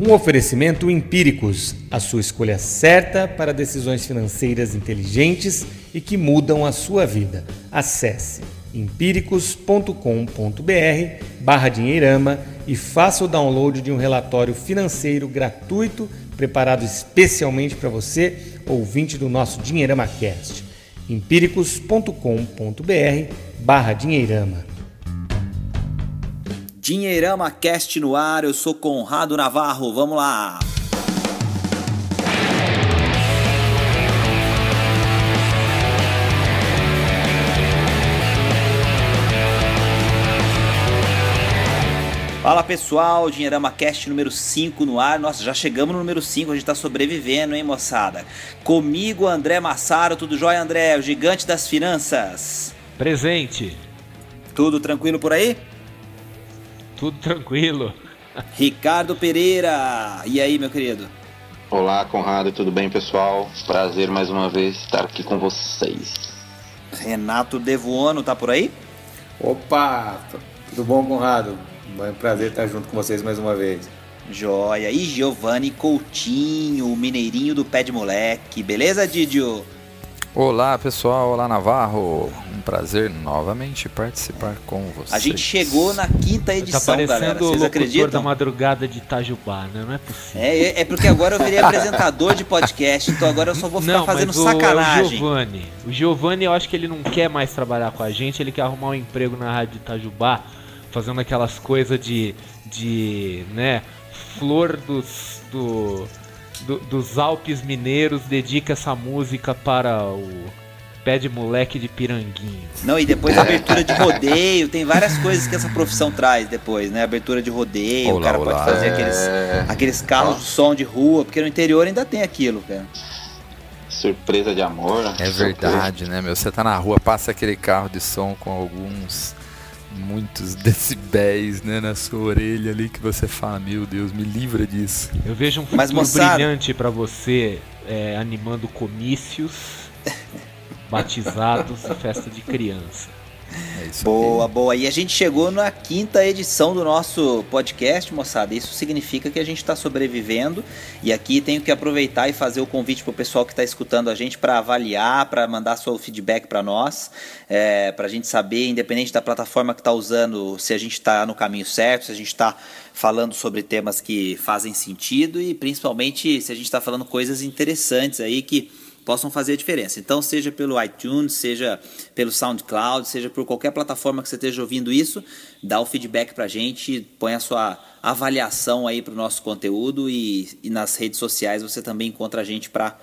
Um oferecimento Empíricos, a sua escolha certa para decisões financeiras inteligentes e que mudam a sua vida. Acesse empíricos.com.br barra dinheirama e faça o download de um relatório financeiro gratuito preparado especialmente para você, ouvinte do nosso Dinheirama Cast. empíricos.com.br barra dinheirama. Dinheirama Cast no ar, eu sou Conrado Navarro, vamos lá! Fala pessoal, Dinheirama Cast número 5 no ar. Nossa, já chegamos no número 5, a gente tá sobrevivendo, hein, moçada? Comigo, André Massaro, tudo jóia, André? O gigante das finanças. Presente. Tudo tranquilo por aí? Tudo tranquilo. Ricardo Pereira. E aí, meu querido? Olá, Conrado, tudo bem, pessoal? Prazer mais uma vez estar aqui com vocês. Renato Devuono tá por aí? Opa! Tudo bom, Conrado? É um prazer estar junto com vocês mais uma vez. Joia. E Giovanni Coutinho, o mineirinho do pé de moleque. Beleza, Didio? Olá pessoal, olá Navarro, um prazer novamente participar com vocês. A gente chegou na quinta edição, tá parecendo galera. o Vocês locutor acreditam? da madrugada de Itajubá, né? Não é possível. É, é porque agora eu virei apresentador de podcast, então agora eu só vou ficar Não, fazendo mas o, sacanagem. o Giovanni, o Giovanni eu acho que ele não quer mais trabalhar com a gente, ele quer arrumar um emprego na rádio de Itajubá, fazendo aquelas coisas de, de, né, flor dos, do, do- dos Alpes mineiros, dedica essa música para o pé de moleque de Piranguinho. Não, e depois a abertura de rodeio, tem várias coisas que essa profissão traz depois, né? Abertura de rodeio, o Olá, cara olá. pode fazer aqueles, É, aqueles carros de som de rua, porque no interior ainda tem aquilo, cara. surpresa de amor. né? É Surpresa. verdade, né, meu? Você tá na rua, passa aquele carro de som com alguns, muitos decibéis, né, na sua orelha ali que você fala, meu Deus, me livra disso. Eu vejo um Mas, futuro moçada- brilhante pra você é, animando comícios, batizados e festa de criança. É isso Boa, aí. boa. E a gente chegou na quinta edição do nosso podcast, moçada. Isso significa que a gente está sobrevivendo. E aqui tenho que aproveitar e fazer o convite para o pessoal que está escutando a gente para avaliar, para mandar seu feedback para nós, é, para a gente saber, independente da plataforma que está usando, se a gente está no caminho certo, se a gente está falando sobre temas que fazem sentido e principalmente se a gente está falando coisas interessantes aí que possam fazer a diferença. Então, seja pelo iTunes, seja pelo SoundCloud, seja por qualquer plataforma que você esteja ouvindo isso, dá o feedback pra gente, põe a sua avaliação aí pro nosso conteúdo e, e nas redes sociais você também encontra a gente para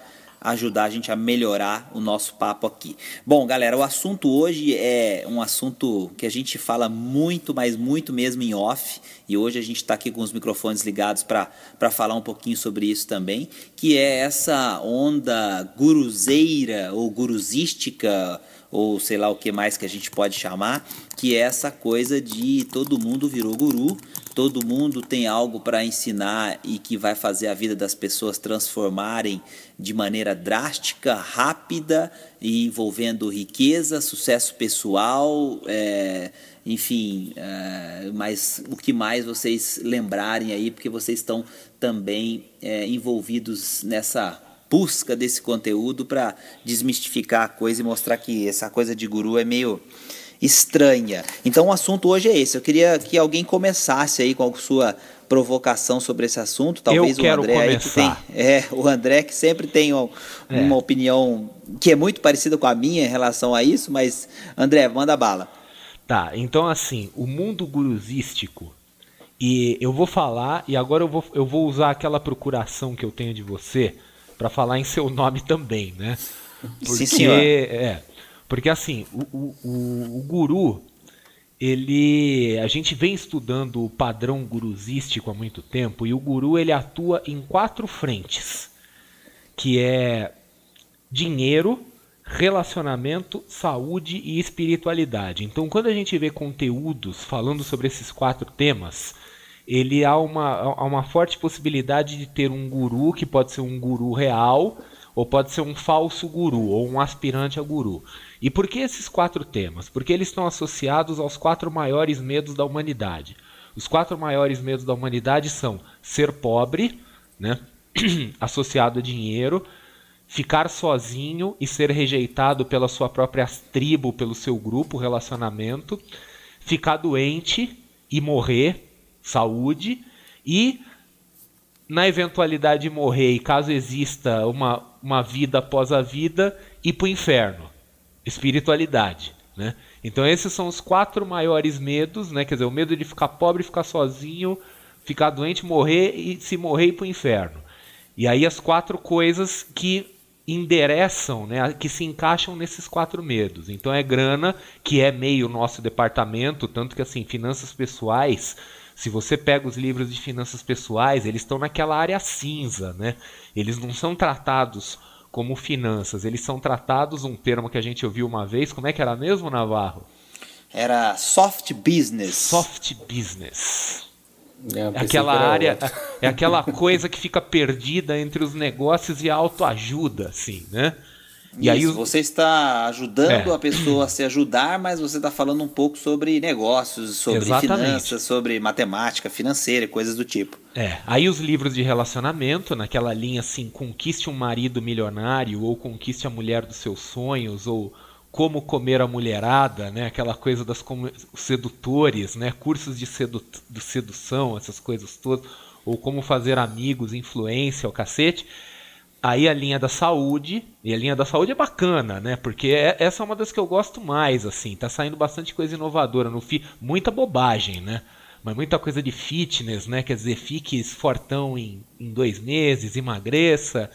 ajudar a gente a melhorar o nosso papo aqui. Bom, galera, o assunto hoje é um assunto que a gente fala muito, mas muito mesmo em off, e hoje a gente está aqui com os microfones ligados para falar um pouquinho sobre isso também, que é essa onda guruzeira ou guruzística, ou sei lá o que mais que a gente pode chamar, que é essa coisa de todo mundo virou guru, todo mundo tem algo para ensinar e que vai fazer a vida das pessoas transformarem de maneira drástica, rápida e envolvendo riqueza, sucesso pessoal, é, enfim, é, mas o que mais vocês lembrarem aí, porque vocês estão também é, envolvidos nessa busca desse conteúdo para desmistificar a coisa e mostrar que essa coisa de guru é meio estranha. Então o assunto hoje é esse. Eu queria que alguém começasse aí com a sua provocação sobre esse assunto. Talvez o André aí que tem, é, o André que sempre tem um- É. uma opinião que é muito parecida com a minha em relação a isso, mas André, manda bala. Tá, então assim, o mundo gurusístico, e eu vou falar, e agora eu vou, eu vou usar aquela procuração que eu tenho de você para falar em seu nome também, né? Sim, senhor. É, porque assim, o, o, o, o guru, ele. A gente vem estudando o padrão gurusístico há muito tempo, e o guru ele atua em quatro frentes, que é dinheiro, relacionamento, saúde e espiritualidade. Então, quando a gente vê conteúdos falando sobre esses quatro temas, ele há uma, há uma forte possibilidade de ter um guru que pode ser um guru real ou pode ser um falso guru ou um aspirante a guru. E por que esses quatro temas? Porque eles estão associados aos quatro maiores medos da humanidade. Os quatro maiores medos da humanidade são ser pobre, né? associado a dinheiro, ficar sozinho e ser rejeitado pela sua própria tribo, pelo seu grupo, relacionamento, ficar doente e morrer, saúde, e na eventualidade de morrer e caso exista uma, uma vida após a vida, ir para o inferno, espiritualidade. Né? Então esses são os quatro maiores medos, né? quer dizer, o medo de ficar pobre, ficar sozinho, ficar doente, morrer e se morrer ir para o inferno. E aí as quatro coisas que endereçam, né, que se encaixam nesses quatro medos. Então é grana, que é meio nosso departamento, tanto que assim, finanças pessoais, se você pega os livros de finanças pessoais, eles estão naquela área cinza, né? Eles não são tratados como finanças, eles são tratados um termo que a gente ouviu uma vez, como é que era mesmo, Navarro? Era soft business. Soft business. É, aquela área, é aquela coisa que fica perdida entre os negócios e a autoajuda, assim, né? E Isso, aí você está ajudando é. a pessoa a se ajudar, mas você está falando um pouco sobre negócios, sobre Exatamente. finanças, sobre matemática financeira, coisas do tipo. É, aí os livros de relacionamento, naquela linha assim, conquiste um marido milionário, ou conquiste a mulher dos seus sonhos, ou como comer a mulherada, né? Aquela coisa das sedutores, né? Cursos de, sedu de sedução, essas coisas todas, ou como fazer amigos, influência, o cacete. Aí a linha da saúde, e a linha da saúde é bacana, né? Porque é, essa é uma das que eu gosto mais, assim. Tá saindo bastante coisa inovadora no fi, muita bobagem, né? Mas muita coisa de fitness, né? Quer dizer, fique fortão em, em dois meses, emagreça.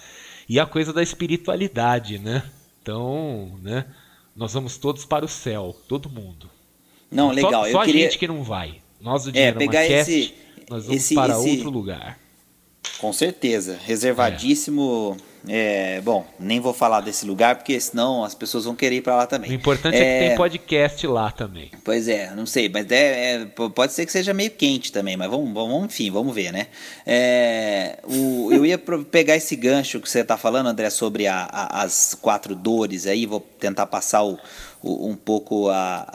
E a coisa da espiritualidade, né? Então, né? Nós vamos todos para o céu, todo mundo. Não, legal. Só, só a queria... gente que não vai. Nós do Dinheiro é, pegar esse, nós vamos esse, para esse... outro lugar. Com certeza. Reservadíssimo. É. é. bom, nem vou falar desse lugar, porque senão as pessoas vão querer ir para lá também. O importante é... é... que tem podcast lá também. Pois é, não sei, mas é, é, pode ser que seja meio quente também, mas vamos, vamos enfim, vamos ver, né? É, o, eu ia pegar esse gancho que você está falando, André, sobre a, a, as quatro dores aí, vou tentar passar o um pouco a,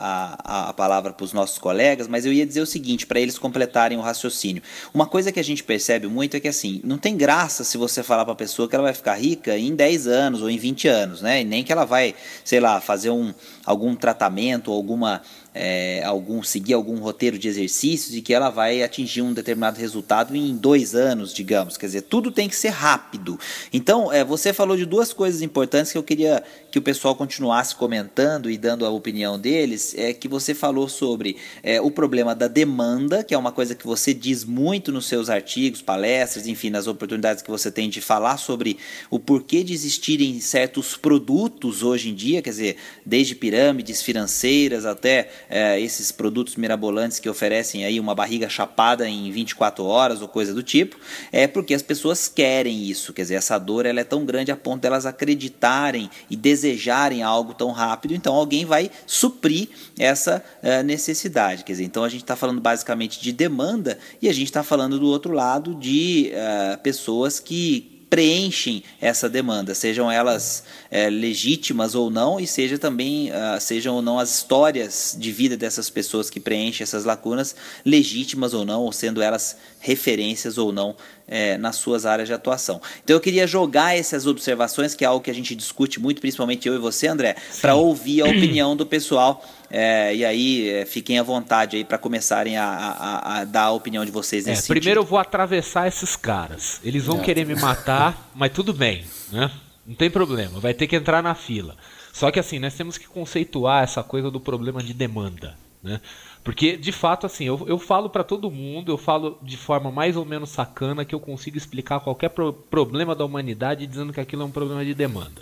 a, a palavra para os nossos colegas, mas eu ia dizer o seguinte, para eles completarem o raciocínio. Uma coisa que a gente percebe muito é que assim, não tem graça se você falar para a pessoa que ela vai ficar rica em 10 anos ou em 20 anos, né? E nem que ela vai, sei lá, fazer um, algum tratamento, alguma é, algum seguir algum roteiro de exercícios e que ela vai atingir um determinado resultado em dois anos, digamos. Quer dizer, tudo tem que ser rápido. Então, é, você falou de duas coisas importantes que eu queria que o pessoal continuasse comentando e dando a opinião deles. É que você falou sobre é, o problema da demanda, que é uma coisa que você diz muito nos seus artigos, palestras, enfim, nas oportunidades que você tem de falar sobre o porquê de existirem certos produtos hoje em dia, quer dizer, desde pirâmides financeiras até é, esses produtos mirabolantes que oferecem aí uma barriga chapada em 24 horas ou coisa do tipo, é porque as pessoas querem isso, quer dizer, essa dor ela é tão grande a ponto delas acreditarem e desejarem algo tão rápido, então alguém vai suprir essa uh, necessidade, quer dizer, então a gente está falando basicamente de demanda e a gente está falando do outro lado de uh, pessoas que preenchem essa demanda, sejam elas é, legítimas ou não, e seja também uh, sejam ou não as histórias de vida dessas pessoas que preenchem essas lacunas legítimas ou não, ou sendo elas referências ou não é, nas suas áreas de atuação. Então eu queria jogar essas observações, que é algo que a gente discute muito, principalmente eu e você, André, para ouvir a opinião do pessoal. É, e aí é, fiquem à vontade aí para começarem a, a, a, dar a opinião de vocês é, nesse Primeiro eu vou atravessar esses caras. Eles vão é. querer me matar, mas tudo bem, né? Não tem problema, vai ter que entrar na fila. Só que assim, nós temos que conceituar essa coisa do problema de demanda, né? Porque, de fato, assim, eu, eu falo para todo mundo, eu falo de forma mais ou menos sacana que eu consigo explicar qualquer pro problema da humanidade dizendo que aquilo é um problema de demanda.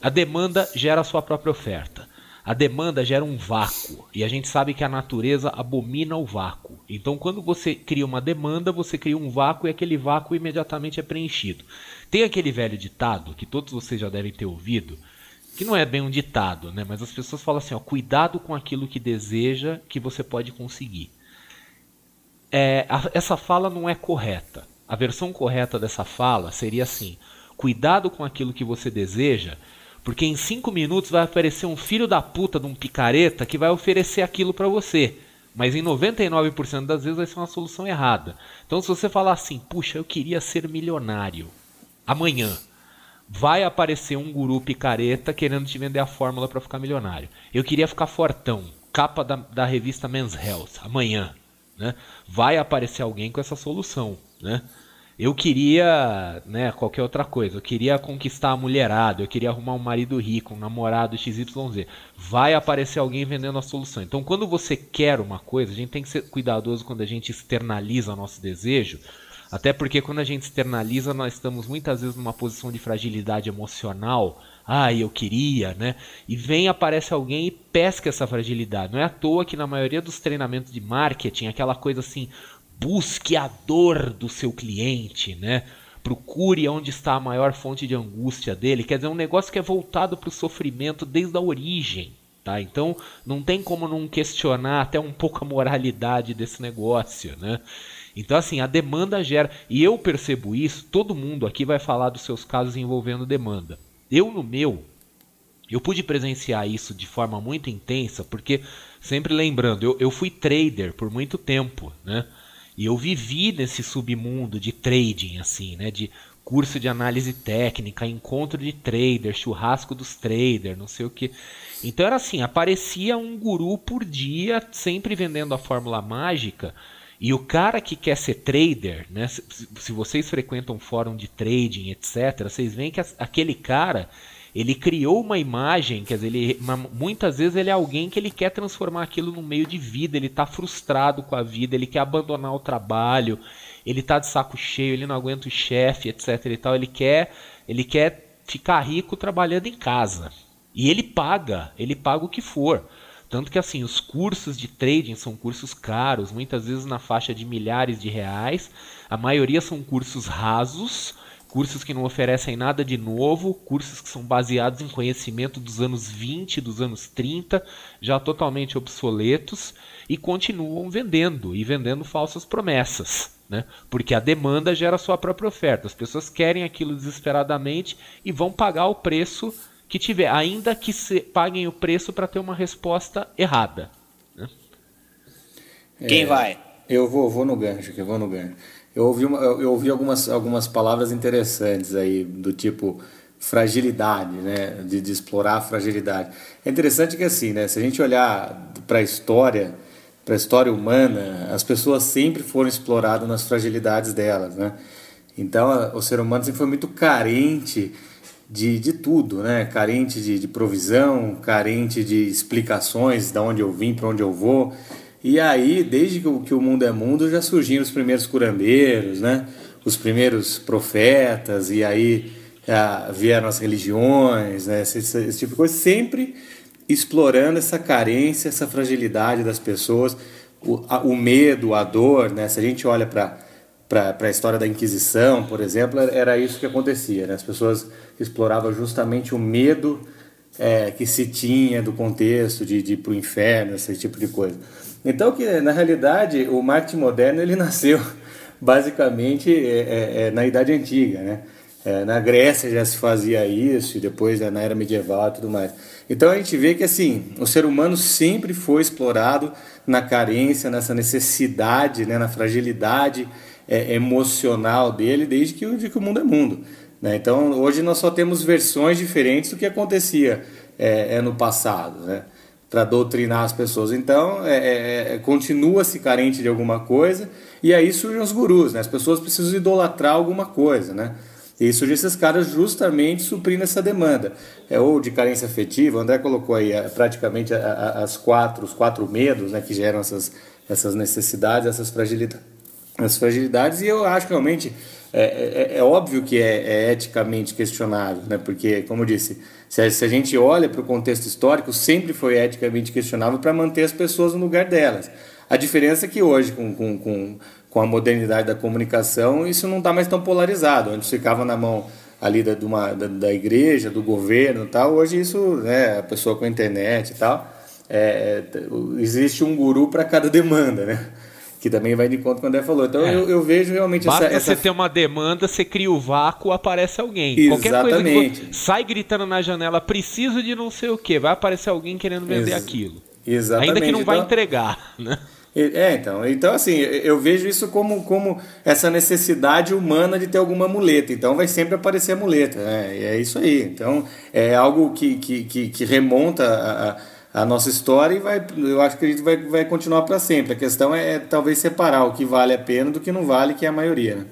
A demanda gera a sua própria oferta. A demanda gera um vácuo e a gente sabe que a natureza abomina o vácuo. Então, quando você cria uma demanda, você cria um vácuo e aquele vácuo imediatamente é preenchido. Tem aquele velho ditado que todos vocês já devem ter ouvido, que não é bem um ditado, né? Mas as pessoas falam assim, ó, cuidado com aquilo que deseja que você pode conseguir. É, a, essa fala não é correta. A versão correta dessa fala seria assim: cuidado com aquilo que você deseja, porque em cinco minutos vai aparecer um filho da puta de um picareta que vai oferecer aquilo para você. Mas em 99% das vezes vai ser uma solução errada. Então se você falar assim, puxa, eu queria ser milionário amanhã, vai aparecer um guru picareta querendo te vender a fórmula para ficar milionário. Eu queria ficar fortão, capa da, da revista Men's Health, amanhã. Né? Vai aparecer alguém com essa solução. Né? Eu queria, né, qualquer outra coisa. Eu queria conquistar a mulherada, eu queria arrumar um marido rico, um namorado XYZ. Vai aparecer alguém vendendo a solução. Então, quando você quer uma coisa, a gente tem que ser cuidadoso quando a gente externaliza nosso desejo. Até porque quando a gente externaliza, nós estamos muitas vezes numa posição de fragilidade emocional. Ah, eu queria, né? E vem, aparece alguém e pesca essa fragilidade. Não é à toa que na maioria dos treinamentos de marketing, aquela coisa assim, busque a dor do seu cliente, né? Procure onde está a maior fonte de angústia dele. Quer dizer, um negócio que é voltado para o sofrimento desde a origem. Tá? Então não tem como não questionar até um pouco a moralidade desse negócio. Né? Então, assim, a demanda gera. E eu percebo isso, todo mundo aqui vai falar dos seus casos envolvendo demanda. Eu, no meu, eu pude presenciar isso de forma muito intensa, porque, sempre lembrando, eu, eu fui trader por muito tempo, né? E eu vivi nesse submundo de trading, assim, né? De curso de análise técnica, encontro de trader, churrasco dos traders, não sei o que. Então era assim, aparecia um guru por dia, sempre vendendo a fórmula mágica. E o cara que quer ser trader, né? Se, se vocês frequentam fórum de trading, etc., vocês veem que aquele cara ele criou uma imagem, quer dizer, ele, muitas vezes ele é alguém que ele quer transformar aquilo num meio de vida, ele está frustrado com a vida, ele quer abandonar o trabalho, ele está de saco cheio, ele não aguenta o chefe, etc e tal, ele quer, ele quer ficar rico trabalhando em casa. E ele paga, ele paga o que for. Tanto que assim, os cursos de trading são cursos caros, muitas vezes na faixa de milhares de reais. A maioria são cursos rasos, cursos que não oferecem nada de novo, cursos que são baseados em conhecimento dos anos 20, dos anos 30, já totalmente obsoletos, e continuam vendendo e vendendo falsas promessas. Né? Porque a demanda gera a sua própria oferta. As pessoas querem aquilo desesperadamente e vão pagar o preço que tiver, ainda que se, paguem o preço para ter uma resposta errada. Né? Quem é, vai? Eu vou, vou no gancho, que eu vou no gancho. Eu ouvi, uma, eu ouvi algumas, algumas palavras interessantes aí, do tipo fragilidade, né? De, de explorar a fragilidade. É interessante que assim, né? Se a gente olhar para a história, para a história humana, as pessoas sempre foram exploradas nas fragilidades delas, né? Então, o ser humano sempre foi muito carente de, de tudo, né? Carente de, de provisão, carente de explicações de onde eu vim, para onde eu vou. E aí, desde que o, que o mundo é mundo, já surgiram os primeiros curandeiros, né? Os primeiros profetas, e aí já vieram as religiões, né? esse, esse tipo de coisa, sempre explorando essa carência, essa fragilidade das pessoas, o, a, o medo, a dor, né? Se a gente olha para para a história da Inquisição, por exemplo, era isso que acontecia. Né? As pessoas exploravam justamente o medo é, que se tinha do contexto de, de ir para o inferno, esse tipo de coisa. Então, que na realidade, o marketing moderno ele nasceu basicamente é, é, é, na Idade Antiga, né? É, na Grécia já se fazia isso, e depois né, na era medieval e tudo mais. Então a gente vê que assim, o ser humano sempre foi explorado na carência, nessa necessidade, né, na fragilidade é, emocional dele desde que, que o mundo é mundo. Né? Então hoje nós só temos versões diferentes do que acontecia é, no passado. Né? para doutrinar as pessoas. Então, é, é, é, continua-se carente de alguma coisa, e aí surgem os gurus, né? As pessoas precisam idolatrar alguma coisa, né? E surgem esses caras justamente suprindo essa demanda. É, ou de carência afetiva, o André colocou aí é, praticamente as quatro, os quatro medos né, que geram essas, essas necessidades, essas fragilidades, as fragilidades, e eu acho que realmente é, é, é óbvio que é, é, eticamente questionável, né? porque, como eu disse, se a, se a gente olha para o contexto histórico, sempre foi eticamente questionável para manter as pessoas no lugar delas. A diferença é que hoje, com, com, com, com a modernidade da comunicação, isso não está mais tão polarizado. Antes ficava na mão ali da, uma, da, da igreja, do governo tal, hoje isso, né, a pessoa com a internet e tal, é, existe um guru para cada demanda, né? Que também vai de conta quando ele falou. Então é. eu, eu, vejo realmente Basta essa, essa... você ter uma demanda, você cria o vácuo, aparece alguém. Exatamente. Qualquer coisa que for, sai gritando na janela, preciso de não sei o que, vai aparecer alguém querendo vender Ex aquilo. Exatamente. Ainda que não então, vai entregar, né? É, então, então assim, eu vejo isso como, como essa necessidade humana de ter alguma muleta. Então vai sempre aparecer a muleta, né? E é isso aí. Então é algo que, que, que, que remonta a, a, nossa história e vai, eu acho que a gente vai, vai continuar para sempre. A questão é, é, talvez separar o que vale a pena do que não vale, que é a maioria. Né?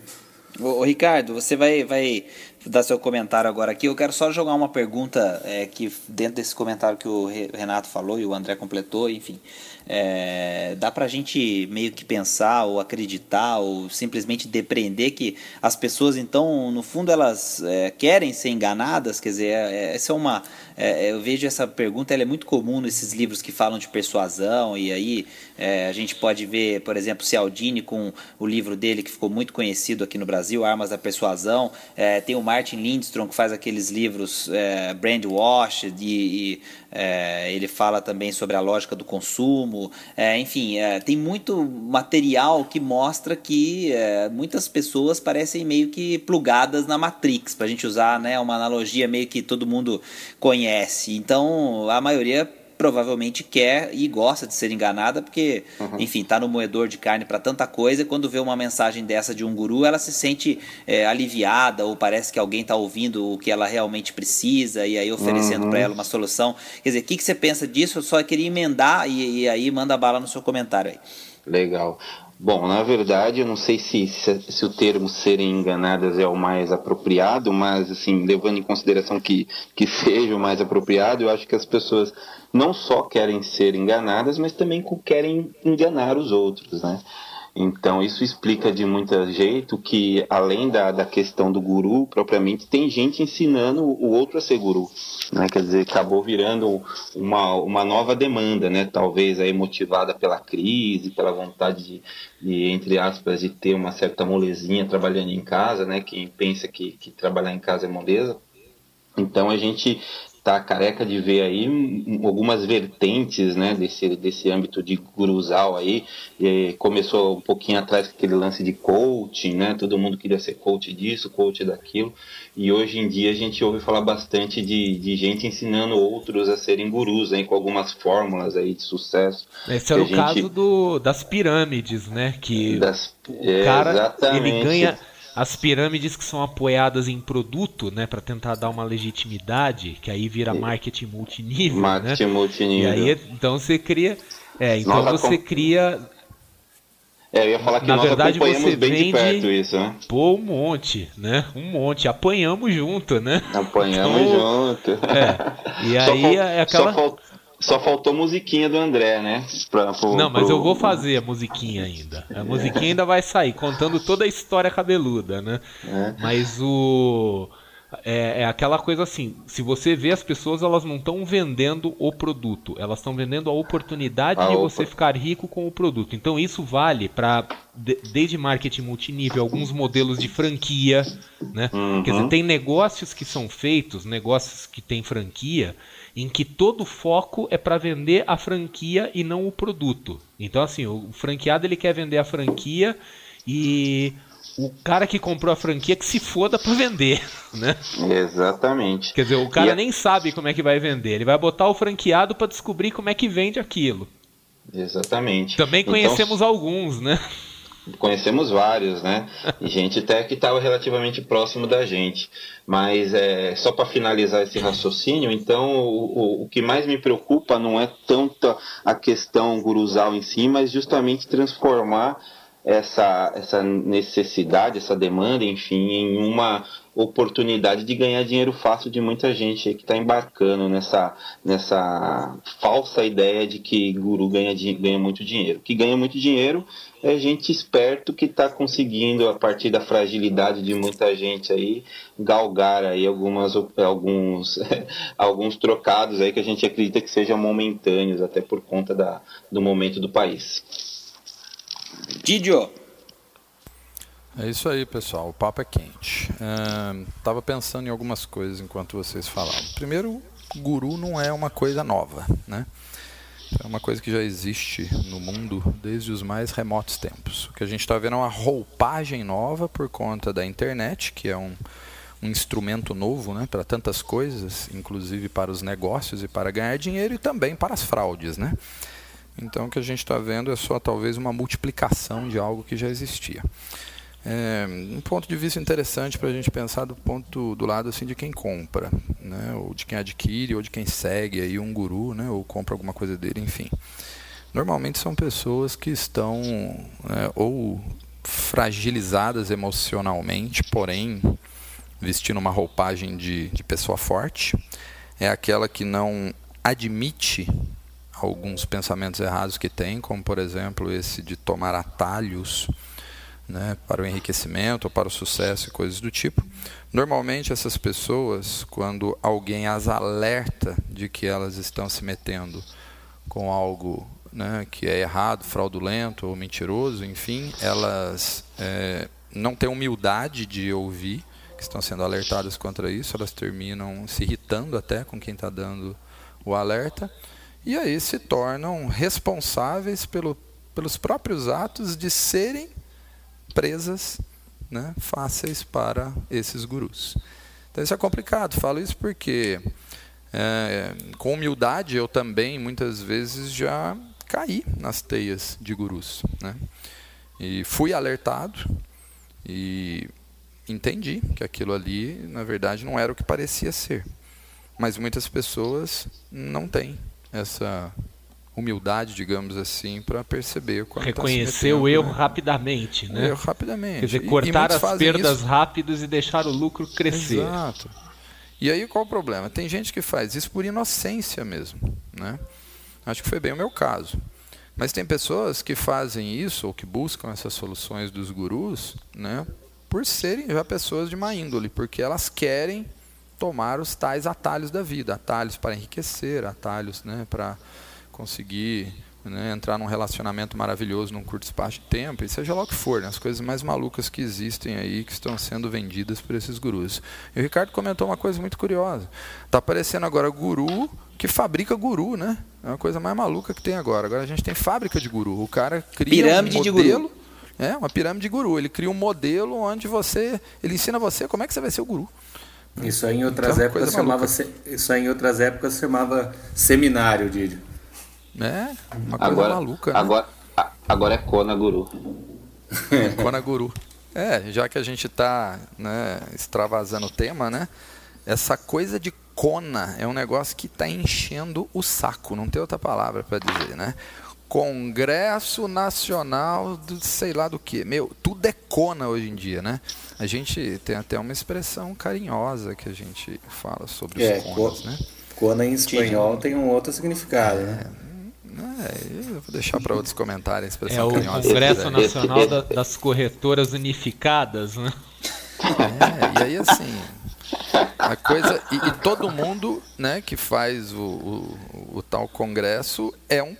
Ô, Ricardo, você vai, vai dar seu comentário agora aqui. Eu quero só jogar uma pergunta é, que dentro desse comentário que o Renato falou e o André completou, enfim. É, dá para a gente meio que pensar ou acreditar ou simplesmente depreender que as pessoas, então, no fundo, elas é, querem ser enganadas? Quer dizer, é essa é uma. É, eu vejo essa pergunta, ela é muito comum nesses livros que falam de persuasão, e aí é, a gente pode ver, por exemplo, Cialdini com o livro dele que ficou muito conhecido aqui no Brasil, Armas da Persuasão. tem o Martin Lindstrom que faz aqueles livros é, Brand Wash, e, e ele fala também sobre a lógica do consumo. É, enfim, é, tem muito material que mostra que é, muitas pessoas parecem meio que plugadas na Matrix, para a gente usar né, uma analogia meio que todo mundo conhece. Então, a maioria provavelmente quer e gosta de ser enganada, porque, uhum. enfim, está no moedor de carne para tanta coisa, e quando vê uma mensagem dessa de um guru, ela se sente é, aliviada, ou parece que alguém está ouvindo o que ela realmente precisa, e aí oferecendo uhum. para ela uma solução. Quer dizer, o que, que você pensa disso? Eu só queria emendar, e, e aí manda bala no seu comentário aí. Legal. Bom, na verdade, eu não sei se, se, se, o termo serem enganadas é o mais apropriado, mas, assim, levando em consideração que, que seja o mais apropriado, eu acho que as pessoas não só querem ser enganadas, mas também querem enganar os outros, né? Então, isso explica de muito jeito que, além da, da questão do guru propriamente, tem gente ensinando o outro a ser guru. Né? Quer dizer, acabou virando uma, uma nova demanda, né? talvez aí motivada pela crise, pela vontade de, de, entre aspas, de ter uma certa molezinha trabalhando em casa, né? quem pensa que, que trabalhar em casa é moleza. Então a gente tá careca de ver aí algumas vertentes né, desse, desse âmbito de guruzal aí. E começou um pouquinho atrás com aquele lance de coaching, né? Todo mundo queria ser coach disso, coach daquilo. E hoje em dia a gente ouve falar bastante de, de gente ensinando outros a serem gurus, hein, com algumas fórmulas aí de sucesso. Esse é o gente... caso do, das pirâmides, né? Que das... o cara exatamente. ele ganha as pirâmides que são apoiadas em produto, né, para tentar dar uma legitimidade, que aí vira marketing multinível, né? marketing né? multinível. E aí então você cria, é, então Nossa, você cria é, eu ia falar que Na nós verdade, você bem vende, de perto isso, né? Pô, um monte, né? Um monte. Apanhamos junto, né? Apanhamos então, junto. É. E aí é aquela. Só, só faltou musiquinha do André, né? Pra, pro, não, mas pro... eu vou fazer a musiquinha ainda. A musiquinha ainda vai sair, contando toda a história cabeluda, né? É. Mas o. É, é, aquela coisa assim, se você vê as pessoas, elas não estão vendendo o produto, elas estão vendendo a oportunidade a de você ficar rico com o produto. Então isso vale para desde marketing multinível, alguns modelos de franquia, né? Uhum. Quer dizer, tem negócios que são feitos, negócios que têm franquia, em que todo o foco é para vender a franquia e não o produto. Então, assim, o franqueado ele quer vender a franquia e o cara que comprou a franquia que se foda para vender, né? Exatamente. Quer dizer, o cara nem sabe como é que vai vender. Ele vai botar o franqueado para descobrir como é que vende aquilo. Exatamente. Também então, conhecemos então... alguns, né? Conhecemos vários, né? E gente até que estava relativamente próximo da gente. Mas é, só para finalizar esse raciocínio, então o, o, o, que mais me preocupa não é tanto a questão gurusal em si, mas justamente transformar essa, essa necessidade, essa demanda, enfim, em uma oportunidade de ganhar dinheiro fácil de muita gente que está embarcando nessa, nessa falsa ideia de que guru ganha, ganha muito dinheiro. Que ganha muito dinheiro é gente esperto que está conseguindo, a partir da fragilidade de muita gente aí, galgar aí algumas, alguns, alguns trocados aí que a gente acredita que sejam momentâneos, até por conta da, do momento do país. Didio! É isso aí, pessoal. O papo é quente. Estava pensando em algumas coisas enquanto vocês falavam. Primeiro, guru não é uma coisa nova, né? É uma coisa que já existe no mundo desde os mais remotos tempos. O que a gente está vendo é uma roupagem nova por conta da internet, que é um, um instrumento novo né, para tantas coisas, inclusive para os negócios e para ganhar dinheiro e também para as fraudes. Né? Então o que a gente está vendo é só talvez uma multiplicação de algo que já existia. É, um ponto de vista interessante para a gente pensar do ponto do lado assim de quem compra, né, ou de quem adquire, ou de quem segue aí um guru, né, ou compra alguma coisa dele, enfim. Normalmente são pessoas que estão né, ou fragilizadas emocionalmente, porém vestindo uma roupagem de, de pessoa forte. É aquela que não admite alguns pensamentos errados que tem, como por exemplo esse de tomar atalhos né, para o enriquecimento ou para o sucesso e coisas do tipo. Normalmente essas pessoas, quando alguém as alerta de que elas estão se metendo com algo né, que é errado, fraudulento ou mentiroso, enfim, elas é, não têm humildade de ouvir que estão sendo alertadas contra isso, elas terminam se irritando até com quem está dando o alerta e aí se tornam responsáveis pelo, pelos próprios atos de serem presas né, fáceis para esses gurus. Então isso é complicado. Falo isso porque é, com humildade eu também muitas vezes já caí nas teias de gurus, né? E fui alertado e entendi que aquilo ali, na verdade, não era o que parecia ser. Mas muitas pessoas não têm essa humildade, digamos assim, para perceber quando tá Reconhecer tá o erro né? rapidamente, né? O erro rapidamente. Quer dizer, cortar as perdas isso. rápidas e deixar o lucro crescer. Exato. E aí qual o problema? Tem gente que faz isso por inocência mesmo, né? Acho que foi bem o meu caso. Mas tem pessoas que fazem isso ou que buscam essas soluções dos gurus, né, por serem já pessoas de má índole, porque elas querem tomar os tais atalhos da vida, atalhos para enriquecer, atalhos, né, para conseguir né, entrar num relacionamento maravilhoso num curto espaço de tempo, e seja lá o que for, né, as coisas mais malucas que existem aí, que estão sendo vendidas por esses gurus. E o Ricardo comentou uma coisa muito curiosa. Está aparecendo agora guru que fabrica guru, né? É uma coisa mais maluca que tem agora. Agora a gente tem fábrica de guru. O cara cria pirâmide um modelo, de guru. É, uma pirâmide de guru. Ele cria um modelo onde você, ele ensina você como é que você vai ser o guru. Isso aí em outras épocas chamava, isso aí em outras épocas chamava seminário, Didio. É, uma coisa agora, maluca. Né? Agora, agora é Kona Guru. É, Kona Guru. É, já que a gente está né, extravasando o tema, né? Essa coisa de Kona é um negócio que está enchendo o saco, não tem outra palavra para dizer, né? Congresso Nacional do sei lá do que. Meu, tudo é Kona hoje em dia, né? A gente tem até uma expressão carinhosa que a gente fala sobre os é, Konas, né? Kona em espanhol tem um outro significado, né? é, né? É, eu vou deixar para outros expressão É o Congresso Nacional da, das Corretoras Unificadas, né? É, e aí assim, a coisa e, e, todo mundo, né, que faz o, o, o tal congresso é um,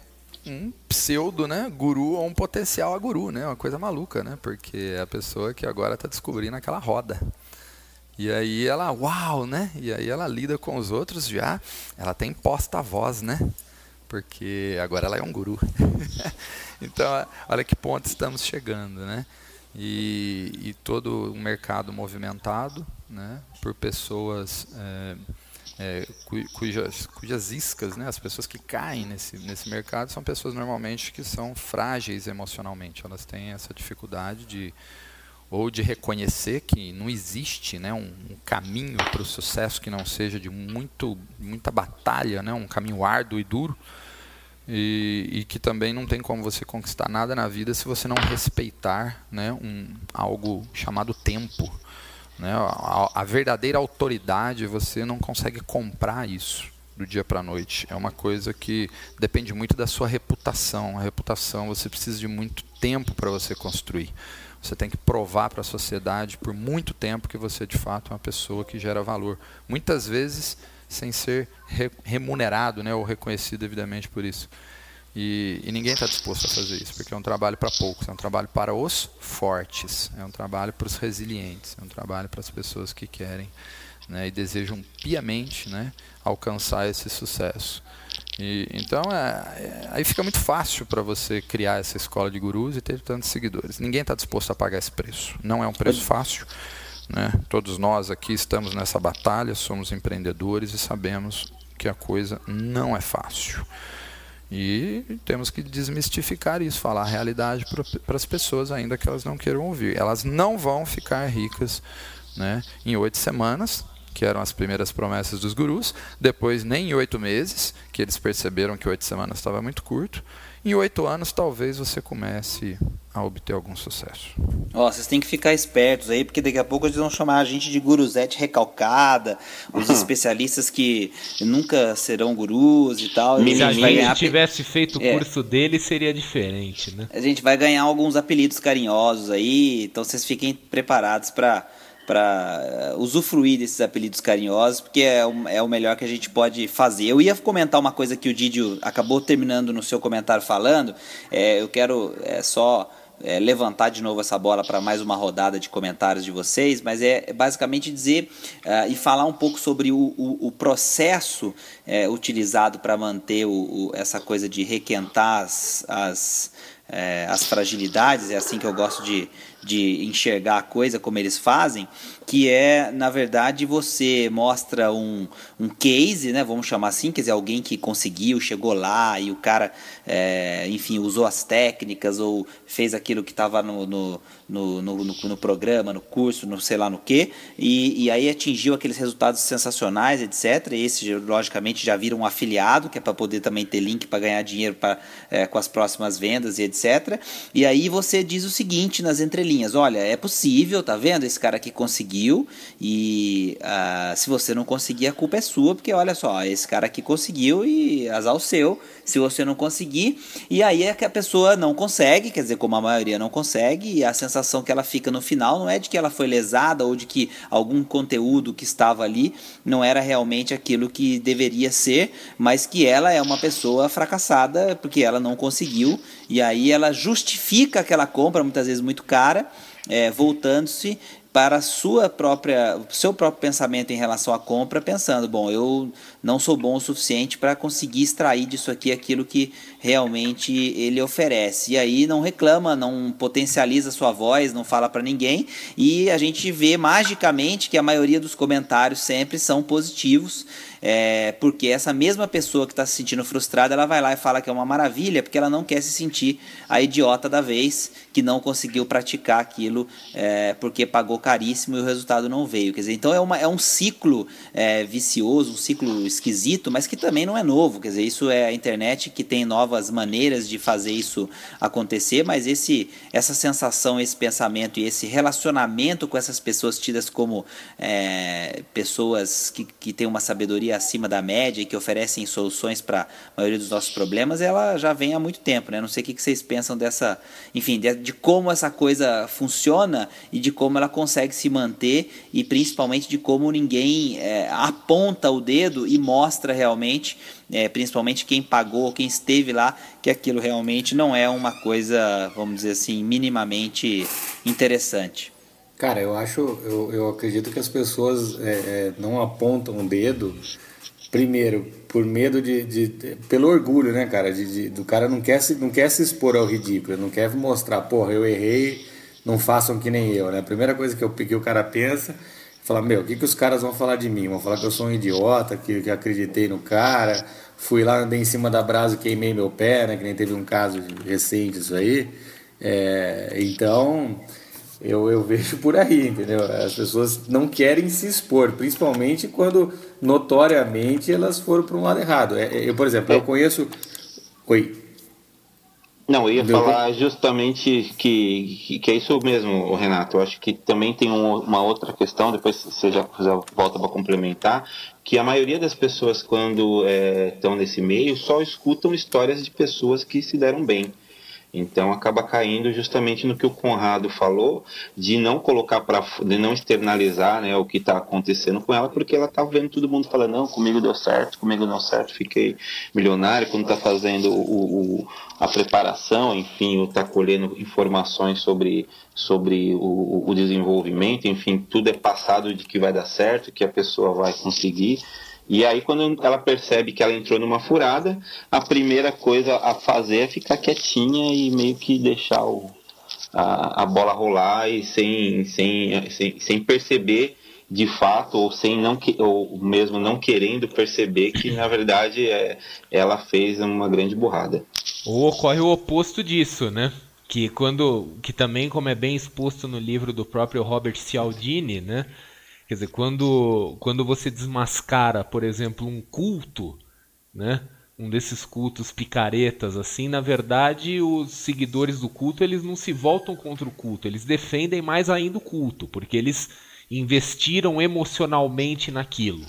um, pseudo, né, guru ou um potencial a guru, né, uma coisa maluca, né, porque é a pessoa que agora está descobrindo aquela roda. E aí ela, uau, né? E aí ela lida com os outros já, ela tem posta voz, né? Porque agora ela é um guru. então, olha que ponto estamos chegando, né? E, e todo um mercado movimentado, né? Por pessoas é, é, cujas, cujas iscas, né? As pessoas que caem nesse, nesse mercado são pessoas normalmente que são frágeis emocionalmente. Elas têm essa dificuldade de ou de reconhecer que não existe né, um, um caminho para o sucesso que não seja de muito, muita batalha, né, um caminho árduo e duro, e, e, que também não tem como você conquistar nada na vida se você não respeitar né, um, algo chamado tempo. Né? A, a verdadeira autoridade você não consegue comprar isso do dia para a noite. É uma coisa que depende muito da sua reputação. A reputação você precisa de muito tempo para você construir. Você tem que provar para a sociedade por muito tempo que você de fato é uma pessoa que gera valor. Muitas vezes sem ser re remunerado né, ou reconhecido devidamente por isso. E, e ninguém está disposto a fazer isso, porque é um trabalho para poucos, é um trabalho para os fortes, é um trabalho para os resilientes, é um trabalho para as pessoas que querem né, e desejam piamente né, alcançar esse sucesso. E, então, é, é, aí fica muito fácil para você criar essa escola de gurus e ter tantos seguidores. Ninguém está disposto a pagar esse preço. Não é um preço fácil. Né? Todos nós aqui estamos nessa batalha, somos empreendedores e sabemos que a coisa não é fácil. E temos que desmistificar isso, falar a realidade para as pessoas, ainda que elas não queiram ouvir. Elas não vão ficar ricas né, em oito semanas, que eram as primeiras promessas dos gurus, depois nem em oito meses, que eles perceberam que oito semanas estava muito curto. Em oito anos, talvez você comece a obter algum sucesso. Ó, vocês têm que ficar espertos aí, porque daqui a pouco eles vão chamar a gente de guruzete recalcada, os especialistas que nunca serão gurus e tal. Se a gente ganhar... tivesse feito o é. curso dele, seria diferente, né? A gente vai ganhar alguns apelidos carinhosos aí, então vocês fiquem preparados para para eh, usufruir desses apelidos carinhosos, porque é o, é o melhor que a gente pode fazer. Eu ia comentar uma coisa que o Didio acabou terminando no seu comentário falando, é, eu quero é, só é, levantar de novo essa bola para mais uma rodada de comentários de vocês, mas é basicamente dizer uh, e falar um pouco sobre o, o, o processo é, utilizado para manter o, essa coisa de requentar as, as, é, as fragilidades, é assim que eu gosto de, de enxergar a coisa como eles fazem, que é, na verdade, você mostra um, um case, né, vamos chamar assim, quer dizer, alguém que conseguiu, chegou lá e o cara, é, enfim, usou as técnicas ou fez aquilo que estava no no, no, no, no, programa, no curso, no sei lá no que, e, e aí atingiu aqueles resultados sensacionais, etc. E esse, logicamente, já vira um afiliado, que é para poder também ter link para ganhar dinheiro pra, é, com as próximas vendas e etc. E aí você diz o seguinte nas entrelinhas, olha, é possível, tá vendo? Esse cara aqui conseguiu e uh, se você não conseguir, a culpa é sua, porque olha só, esse cara aqui conseguiu e azar o seu, se você não conseguir. E aí é que a pessoa não consegue, quer dizer, como a maioria não consegue, e a sensação que ela fica no final não é de que ela foi lesada ou de que algum conteúdo que estava ali não era realmente aquilo que deveria ser, mas que ela é uma pessoa fracassada porque ela não conseguiu, e aí ela justifica aquela compra, muitas vezes muito cara cara, é, voltando-se para sua própria, seu próprio pensamento em relação à compra, pensando, bom, eu não sou bom o suficiente para conseguir extrair disso aqui aquilo que realmente ele oferece. E aí não reclama, não potencializa sua voz, não fala para ninguém, e a gente vê magicamente que a maioria dos comentários sempre são positivos é, porque essa mesma pessoa que está se sentindo frustrada, ela vai lá e fala que é uma maravilha, porque ela não quer se sentir a idiota da vez que não conseguiu praticar aquilo é, porque pagou caríssimo e o resultado não veio. Quer dizer, então é, uma, é um ciclo é, vicioso, um ciclo esquisito, mas que também não é novo. Quer dizer, isso é a internet que tem novas maneiras de fazer isso acontecer, mas esse, essa sensação, esse pensamento e esse relacionamento com essas pessoas tidas como é, pessoas que, que têm uma sabedoria acima da média e que oferecem soluções para a maioria dos nossos problemas, ela já vem há muito tempo, né? Não sei o que vocês pensam dessa, enfim, de, de como essa coisa funciona e de como ela consegue se manter e principalmente de como ninguém é, aponta o dedo e mostra realmente, é, principalmente quem pagou, quem esteve lá, que aquilo realmente não é uma coisa, vamos dizer assim, minimamente interessante. Cara, eu acho, eu, eu acredito que as pessoas é, é, não apontam o dedo, primeiro, por medo de, de, de pelo orgulho, né, cara? De, de, do cara não quer, se, não quer se expor ao ridículo, não quer mostrar, porra, eu errei, não façam que nem eu, né? A primeira coisa que, eu, que o cara pensa, falar, meu, o que, que os caras vão falar de mim? Vão falar que eu sou um idiota, que, que acreditei no cara, fui lá, andei em cima da brasa e queimei meu pé, né? Que nem teve um caso recente isso aí. É, então eu, eu vejo por aí, entendeu? As pessoas não querem se expor, principalmente quando notoriamente elas foram para um lado errado. É, é, eu, por exemplo, eu conheço. Oi. Não, eu ia Deu falar justamente que, que é isso mesmo, Renato. Eu acho que também tem um, uma outra questão, depois você já, já volta para complementar, que a maioria das pessoas, quando estão é, nesse meio, só escutam histórias de pessoas que se deram bem. Então acaba caindo justamente no que o Conrado falou, de não colocar para de não externalizar né, o que está acontecendo com ela, porque ela está vendo todo mundo falando, não, comigo deu certo, comigo deu certo, fiquei milionário, quando está fazendo o, o, a preparação, enfim, está colhendo informações sobre, sobre o, o desenvolvimento, enfim, tudo é passado de que vai dar certo, que a pessoa vai conseguir. E aí, quando ela percebe que ela entrou numa furada, a primeira coisa a fazer é ficar quietinha e meio que deixar o, a, a bola rolar e sem, sem, sem, sem perceber de fato ou sem não que, ou mesmo não querendo perceber que na verdade é, ela fez uma grande burrada. Ou ocorre o oposto disso, né? Que quando que também como é bem exposto no livro do próprio Robert Cialdini, né? Quer dizer, quando quando você desmascara, por exemplo, um culto, né? um desses cultos picaretas assim, na verdade, os seguidores do culto, eles não se voltam contra o culto, eles defendem mais ainda o culto, porque eles investiram emocionalmente naquilo.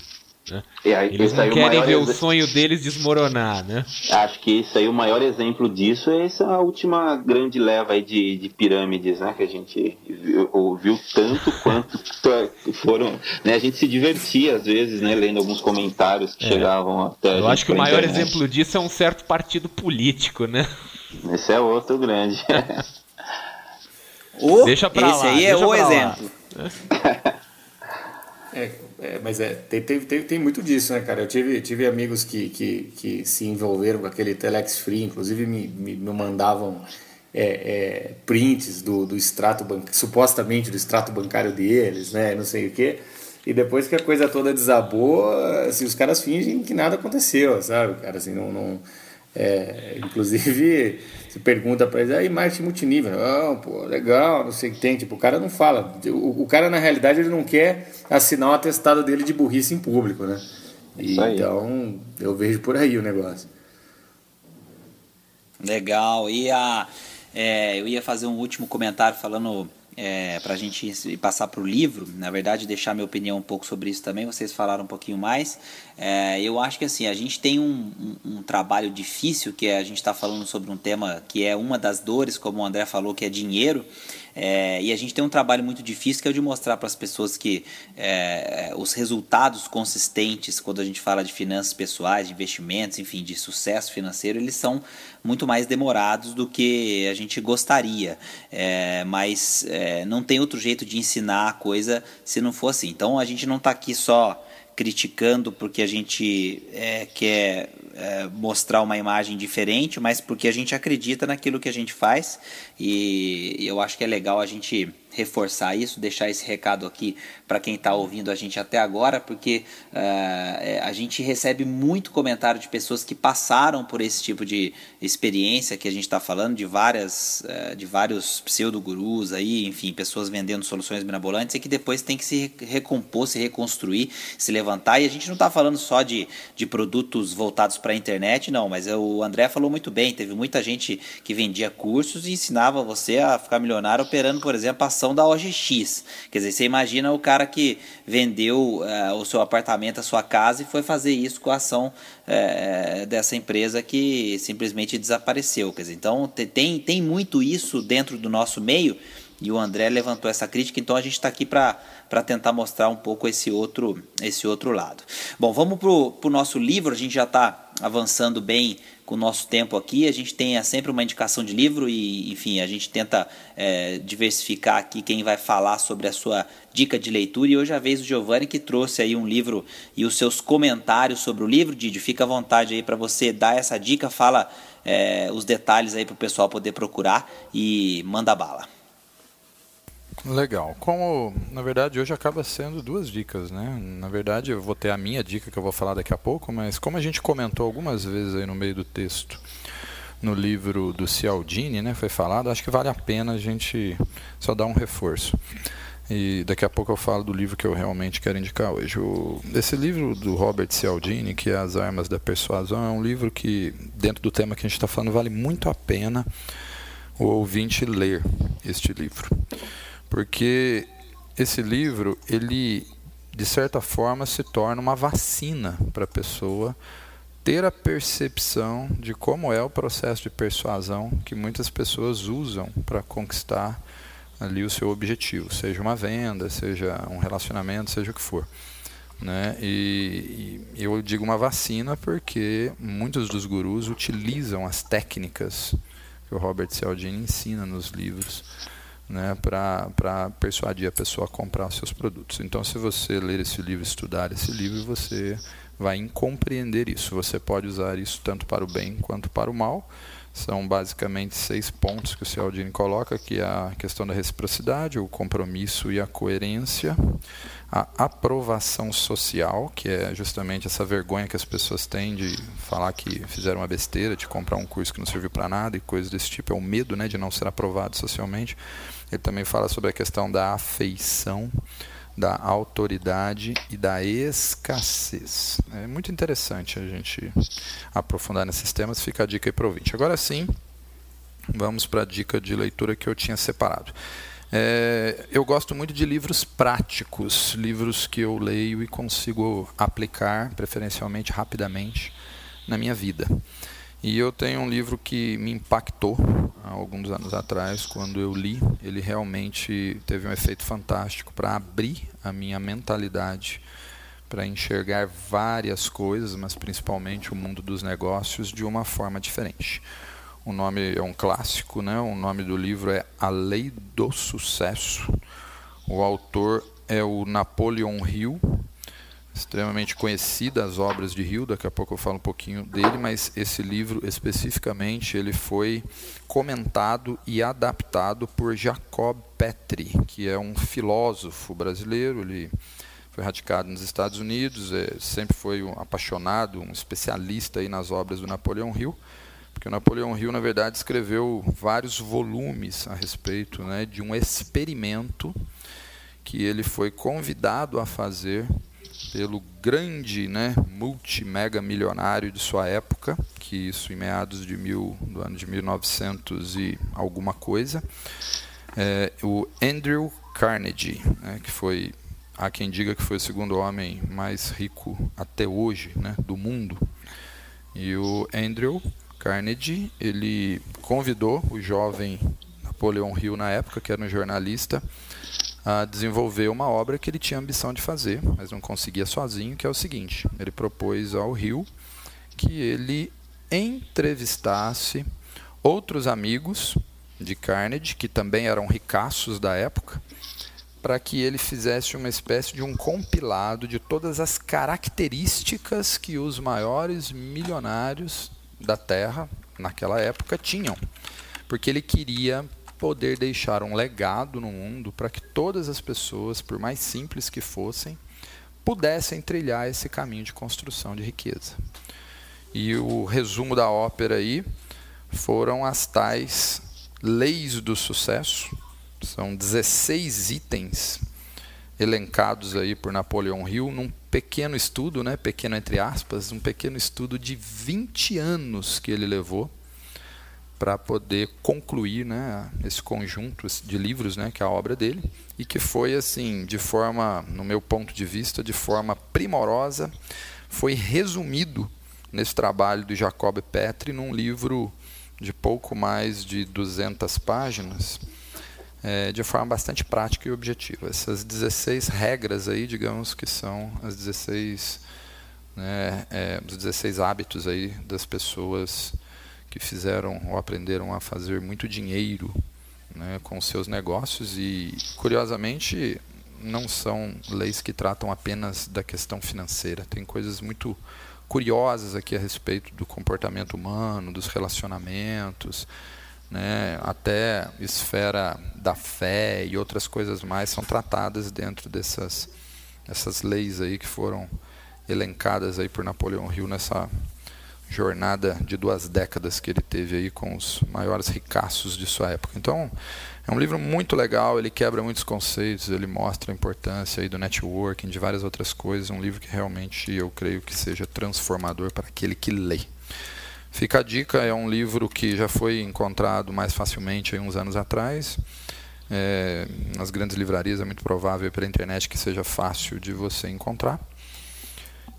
Né? Aí, eles não querem ver ex... o sonho deles desmoronar, né? Acho que isso aí, o maior exemplo disso é essa última grande leva aí de, de pirâmides, né? Que a gente ouviu tanto quanto foram. Né? A gente se divertia às vezes, né? Lendo alguns comentários que é. chegavam até. Eu acho que o maior internet. exemplo disso é um certo partido político, né? Esse é outro grande. o, Deixa pra esse lá, aí é o exemplo. É, é, mas é, tem, tem, tem, tem, muito disso, né, cara? Eu tive, tive amigos que, que, que se envolveram com aquele Telex Free, inclusive me, me, me mandavam é, é, prints do, do extrato bancário, supostamente do extrato bancário deles, né? Não sei o quê. E depois que a coisa toda desabou, assim, os caras fingem que nada aconteceu, sabe, cara? Assim, não, não é, inclusive, se pergunta para eles, aí marketing multinível, não, pô, legal, não sei o que tem, tipo, o cara não fala, o, o, cara na realidade ele não quer assinar o atestado dele de burrice em público, né? E, então, eu vejo por aí o negócio. Legal, e a, é, eu ia fazer um último comentário falando é, para a gente passar para o livro, na verdade, deixar minha opinião um pouco sobre isso também, vocês falaram um pouquinho mais. É, eu acho que assim, a gente tem um, um, um trabalho difícil, que é, a gente está falando sobre um tema que é uma das dores, como o André falou, que é dinheiro. É, e a gente tem um trabalho muito difícil que é o de mostrar para as pessoas que é, os resultados consistentes, quando a gente fala de finanças pessoais, de investimentos, enfim, de sucesso financeiro, eles são muito mais demorados do que a gente gostaria. É, mas é, não tem outro jeito de ensinar a coisa se não for assim. Então a gente não está aqui só criticando porque a gente é, quer é, mostrar uma imagem diferente, mas porque a gente acredita naquilo que a gente faz. E eu acho que é legal a gente reforçar isso, deixar esse recado aqui para quem está ouvindo a gente até agora, porque uh, a gente recebe muito comentário de pessoas que passaram por esse tipo de experiência que a gente está falando, de várias, uh, de vários pseudo-gurus aí, enfim, pessoas vendendo soluções mirabolantes e que depois tem que se recompor, se reconstruir, se levantar. E a gente não está falando só de, de produtos voltados para a internet, não, mas o André falou muito bem, teve muita gente que vendia cursos e ensinava você a ficar milionário operando, por exemplo, a ação da OGX. Quer dizer, você imagina o cara que vendeu uh, o seu apartamento, a sua casa e foi fazer isso com a ação uh, dessa empresa que simplesmente desapareceu. Quer dizer, então tem, tem muito isso dentro do nosso meio e o André levantou essa crítica, então a gente está aqui para tentar mostrar um pouco esse outro, esse outro lado. Bom, vamos para o nosso livro, a gente já está avançando bem com o nosso tempo aqui. A gente tem sempre uma indicação de livro e, enfim, a gente tenta é, diversificar aqui quem vai falar sobre a sua dica de leitura. E hoje é a vez do Giovanni que trouxe aí um livro e os seus comentários sobre o livro. Didi, fica à vontade aí para você dar essa dica, fala é, os detalhes aí para o pessoal poder procurar e manda bala. Legal. Como, na verdade, hoje acaba sendo duas dicas, né? Na verdade, eu vou ter a minha dica que eu vou falar daqui a pouco, mas como a gente comentou algumas vezes aí no meio do texto, no livro do Cialdini, né, foi falado, acho que vale a pena a gente só dar um reforço. E daqui a pouco eu falo do livro que eu realmente quero indicar hoje. O, esse livro do Robert Cialdini, que é As Armas da Persuasão, é um livro que, dentro do tema que a gente está falando, vale muito a pena o ouvinte ler este livro porque esse livro ele de certa forma se torna uma vacina para a pessoa ter a percepção de como é o processo de persuasão que muitas pessoas usam para conquistar ali o seu objetivo, seja uma venda, seja um relacionamento, seja o que for. Né? E, e eu digo uma vacina porque muitos dos gurus utilizam as técnicas que o Robert Cialdini ensina nos livros né, para persuadir a pessoa a comprar os seus produtos. Então, se você ler esse livro, estudar esse livro, você vai compreender isso. Você pode usar isso tanto para o bem quanto para o mal. São basicamente seis pontos que o Cialdini coloca, que é a questão da reciprocidade, o compromisso e a coerência, a aprovação social, que é justamente essa vergonha que as pessoas têm de falar que fizeram uma besteira, de comprar um curso que não serviu para nada e coisas desse tipo, é o medo né, de não ser aprovado socialmente. Ele também fala sobre a questão da afeição, da autoridade e da escassez. É muito interessante a gente aprofundar nesses temas, fica a dica aí para o ouvinte. Agora sim, vamos para a dica de leitura que eu tinha separado. É, eu gosto muito de livros práticos, livros que eu leio e consigo aplicar, preferencialmente rapidamente, na minha vida. E eu tenho um livro que me impactou há alguns anos atrás, quando eu li. Ele realmente teve um efeito fantástico para abrir a minha mentalidade para enxergar várias coisas, mas principalmente o mundo dos negócios de uma forma diferente. O nome é um clássico, né? O nome do livro é A Lei do Sucesso. O autor é o Napoleon Hill, extremamente conhecida as obras de Hill, daqui a pouco eu falo um pouquinho dele, mas esse livro especificamente ele foi comentado e adaptado por Jacob Petri, que é um filósofo brasileiro, ele foi radicado nos Estados Unidos, é, sempre foi um apaixonado, um especialista aí nas obras do Napoleão Hill, porque o Napoleão Hill, na verdade, escreveu vários volumes a respeito né, de um experimento que ele foi convidado a fazer pelo grande, né, multimega milionário de sua época, que isso em meados de mil, do ano de 1900 e alguma coisa, é, o Andrew Carnegie, né, que foi há quem diga que foi o segundo homem mais rico até hoje, né, do mundo. E o Andrew Carnegie, ele convidou o jovem Napoleão Hill na época, que era um jornalista, a desenvolver uma obra que ele tinha ambição de fazer, mas não conseguia sozinho, que é o seguinte: ele propôs ao Rio que ele entrevistasse outros amigos de Carnegie, que também eram ricaços da época, para que ele fizesse uma espécie de um compilado de todas as características que os maiores milionários da Terra naquela época tinham, porque ele queria poder deixar um legado no mundo para que todas as pessoas, por mais simples que fossem, pudessem trilhar esse caminho de construção de riqueza. E o resumo da ópera aí foram as tais leis do sucesso. São 16 itens elencados aí por Napoleão Hill num pequeno estudo, né, pequeno entre aspas, um pequeno estudo de 20 anos que ele levou para poder concluir né, esse conjunto de livros, né, que é a obra dele, e que foi assim, de forma, no meu ponto de vista, de forma primorosa, foi resumido nesse trabalho do Jacob Petri num livro de pouco mais de 200 páginas, é, de forma bastante prática e objetiva. Essas 16 regras aí, digamos que são as 16, né, é, os 16 hábitos aí das pessoas que fizeram ou aprenderam a fazer muito dinheiro né, com seus negócios e, curiosamente, não são leis que tratam apenas da questão financeira. Tem coisas muito curiosas aqui a respeito do comportamento humano, dos relacionamentos, né, até esfera da fé e outras coisas mais são tratadas dentro dessas, dessas leis aí que foram elencadas aí por Napoleão Hill nessa jornada de duas décadas que ele teve aí com os maiores ricaços de sua época. Então, é um livro muito legal, ele quebra muitos conceitos, ele mostra a importância aí do networking, de várias outras coisas, um livro que realmente eu creio que seja transformador para aquele que lê. Fica a dica, é um livro que já foi encontrado mais facilmente uns anos atrás. É, nas grandes livrarias é muito provável pela internet que seja fácil de você encontrar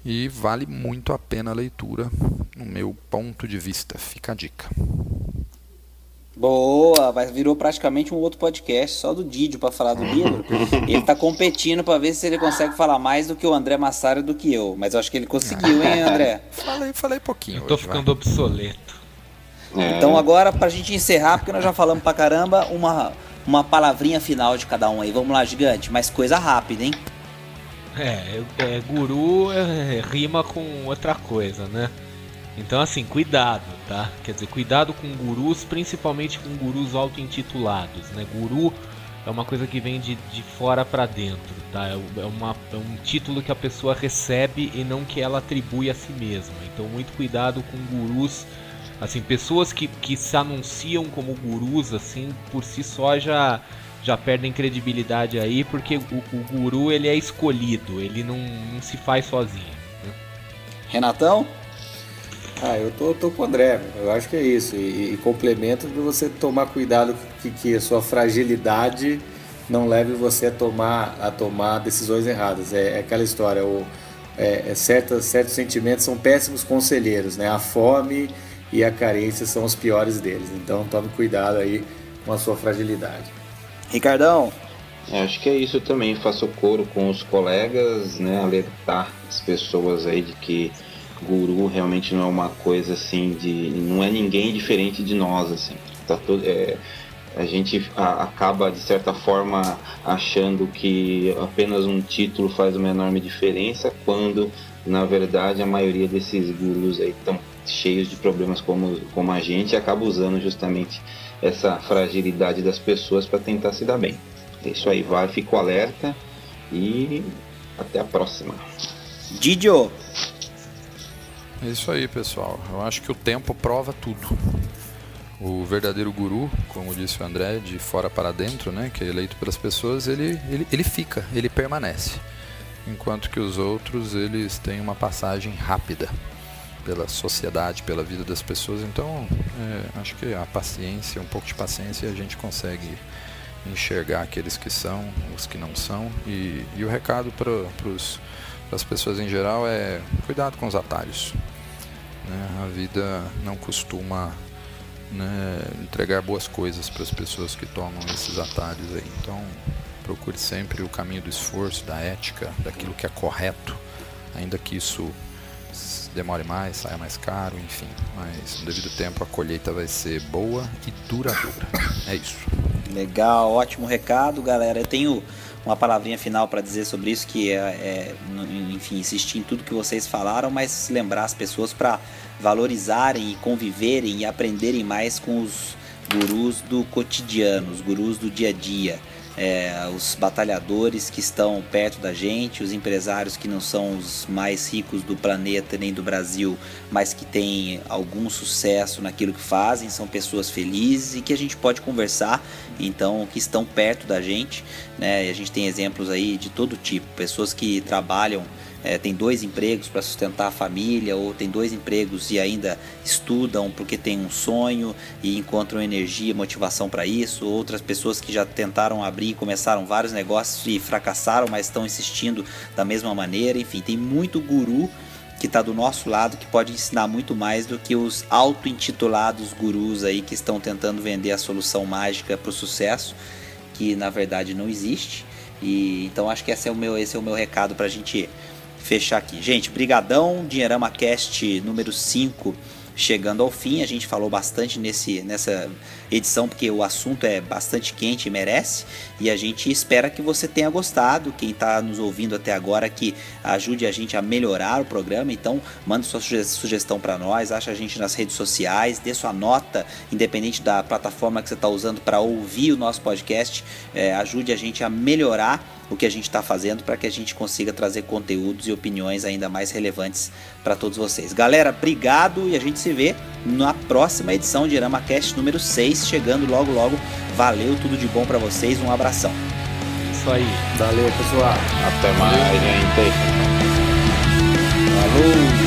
e vale muito a pena a leitura, no meu ponto de vista. Fica a dica. Boa, vai virou praticamente um outro podcast só do Didio para falar do livro. Ele tá competindo para ver se ele consegue falar mais do que o André Massaro do que eu, mas eu acho que ele conseguiu, hein, André? falei, falei pouquinho. Eu tô hoje, ficando vai. obsoleto. É. Então agora pra gente encerrar, porque nós já falamos pra caramba, uma uma palavrinha final de cada um aí. Vamos lá, gigante, mas coisa rápida, hein? É, é guru é, rima com outra coisa, né? Então, assim, cuidado, tá? Quer dizer, cuidado com gurus, principalmente com gurus auto-intitulados, né? Guru é uma coisa que vem de, de fora para dentro, tá? É, é, uma, é um título que a pessoa recebe e não que ela atribui a si mesma. Então, muito cuidado com gurus, assim, pessoas que, que se anunciam como gurus, assim, por si só já já perdem credibilidade aí, porque o, o guru ele é escolhido, ele não, não se faz sozinho. Né? Renatão? Ah, eu tô, tô com o André, eu acho que é isso. E, e complemento de você tomar cuidado que, que a sua fragilidade não leve você a tomar, a tomar decisões erradas. É, é aquela história, o, é, é certos, certos sentimentos são péssimos conselheiros, né? A fome e a carência são os piores deles. Então tome cuidado aí com a sua fragilidade. Ricardão? É, acho que é isso também. Faça o coro com os colegas, né? Alertar as pessoas aí de que guru realmente não é uma coisa assim de não é ninguém diferente de nós assim. Tá todo, é, a gente a, acaba de certa forma achando que apenas um título faz uma enorme diferença quando na verdade a maioria desses gurus aí estão cheios de problemas como, como a gente e acaba usando justamente essa fragilidade das pessoas para tentar se dar bem. É isso aí vai fico alerta e até a próxima. Didio é isso aí, pessoal. Eu acho que o tempo prova tudo. O verdadeiro guru, como disse o André, de fora para dentro, né, que é eleito pelas pessoas, ele, ele, ele fica, ele permanece. Enquanto que os outros, eles têm uma passagem rápida pela sociedade, pela vida das pessoas. Então, é, acho que a paciência, um pouco de paciência, a gente consegue enxergar aqueles que são, os que não são. E, e o recado para as pessoas em geral é cuidado com os atalhos. Né? A vida não costuma né, entregar boas coisas para as pessoas que tomam esses atalhos aí. Então procure sempre o caminho do esforço, da ética, daquilo que é correto, ainda que isso demore mais, saia mais caro, enfim. Mas no devido tempo a colheita vai ser boa e duradoura. É isso. Legal, ótimo recado, galera. Eu tenho uma palavrinha final para dizer sobre isso, que é, é, enfim, insistir em tudo que vocês falaram, mas lembrar as pessoas para valorizarem e conviverem e aprenderem mais com os gurus do cotidiano, os gurus do dia a dia é, os batalhadores que estão perto da gente, os empresários que não são os mais ricos do planeta nem do Brasil, mas que têm algum sucesso naquilo que fazem, são pessoas felizes e que a gente pode conversar, então que estão perto da gente, né? E a gente tem exemplos aí de todo tipo, pessoas que trabalham é, tem dois empregos para sustentar a família, ou tem dois empregos e ainda estudam porque tem um sonho e encontram energia, motivação para isso. Outras pessoas que já tentaram abrir, começaram vários negócios e fracassaram, mas estão insistindo da mesma maneira. Enfim, tem muito guru que está do nosso lado que pode ensinar muito mais do que os auto-intitulados gurus aí que estão tentando vender a solução mágica para o sucesso, que na verdade não existe. E então acho que esse é o meu, esse é o meu recado para a gente fechar aqui. Gente, brigadão, Dinheirama Cast número 5 chegando ao fim. A gente falou bastante nesse, nessa edição porque o assunto é bastante quente e merece. E a gente espera que você tenha gostado. Quem está nos ouvindo até agora que ajude a gente a melhorar o programa. Então, manda sua sugestão para nós, acha a gente nas redes sociais, dê sua nota, independente da plataforma que você está usando para ouvir o nosso podcast. É, ajude a gente a melhorar o que a gente está fazendo para que a gente consiga trazer conteúdos e opiniões ainda mais relevantes para todos vocês. Galera, obrigado e a gente se vê na próxima edição de IramaCast número 6, chegando logo logo. Valeu, tudo de bom para vocês, um abração. Isso aí. Valeu, pessoal. Até mais, gente. Falou.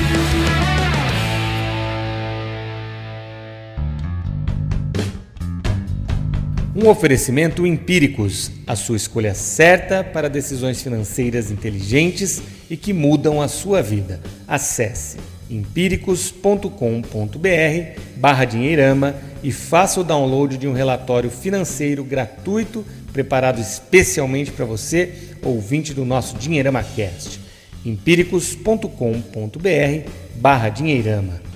Um oferecimento Empíricos, a sua escolha certa para decisões financeiras inteligentes e que mudam a sua vida. Acesse empíricos.com.br barra dinheirama e faça o download de um relatório financeiro gratuito preparado especialmente para você, ouvinte do nosso Dinheirama Cast. empíricos.com.br barra dinheirama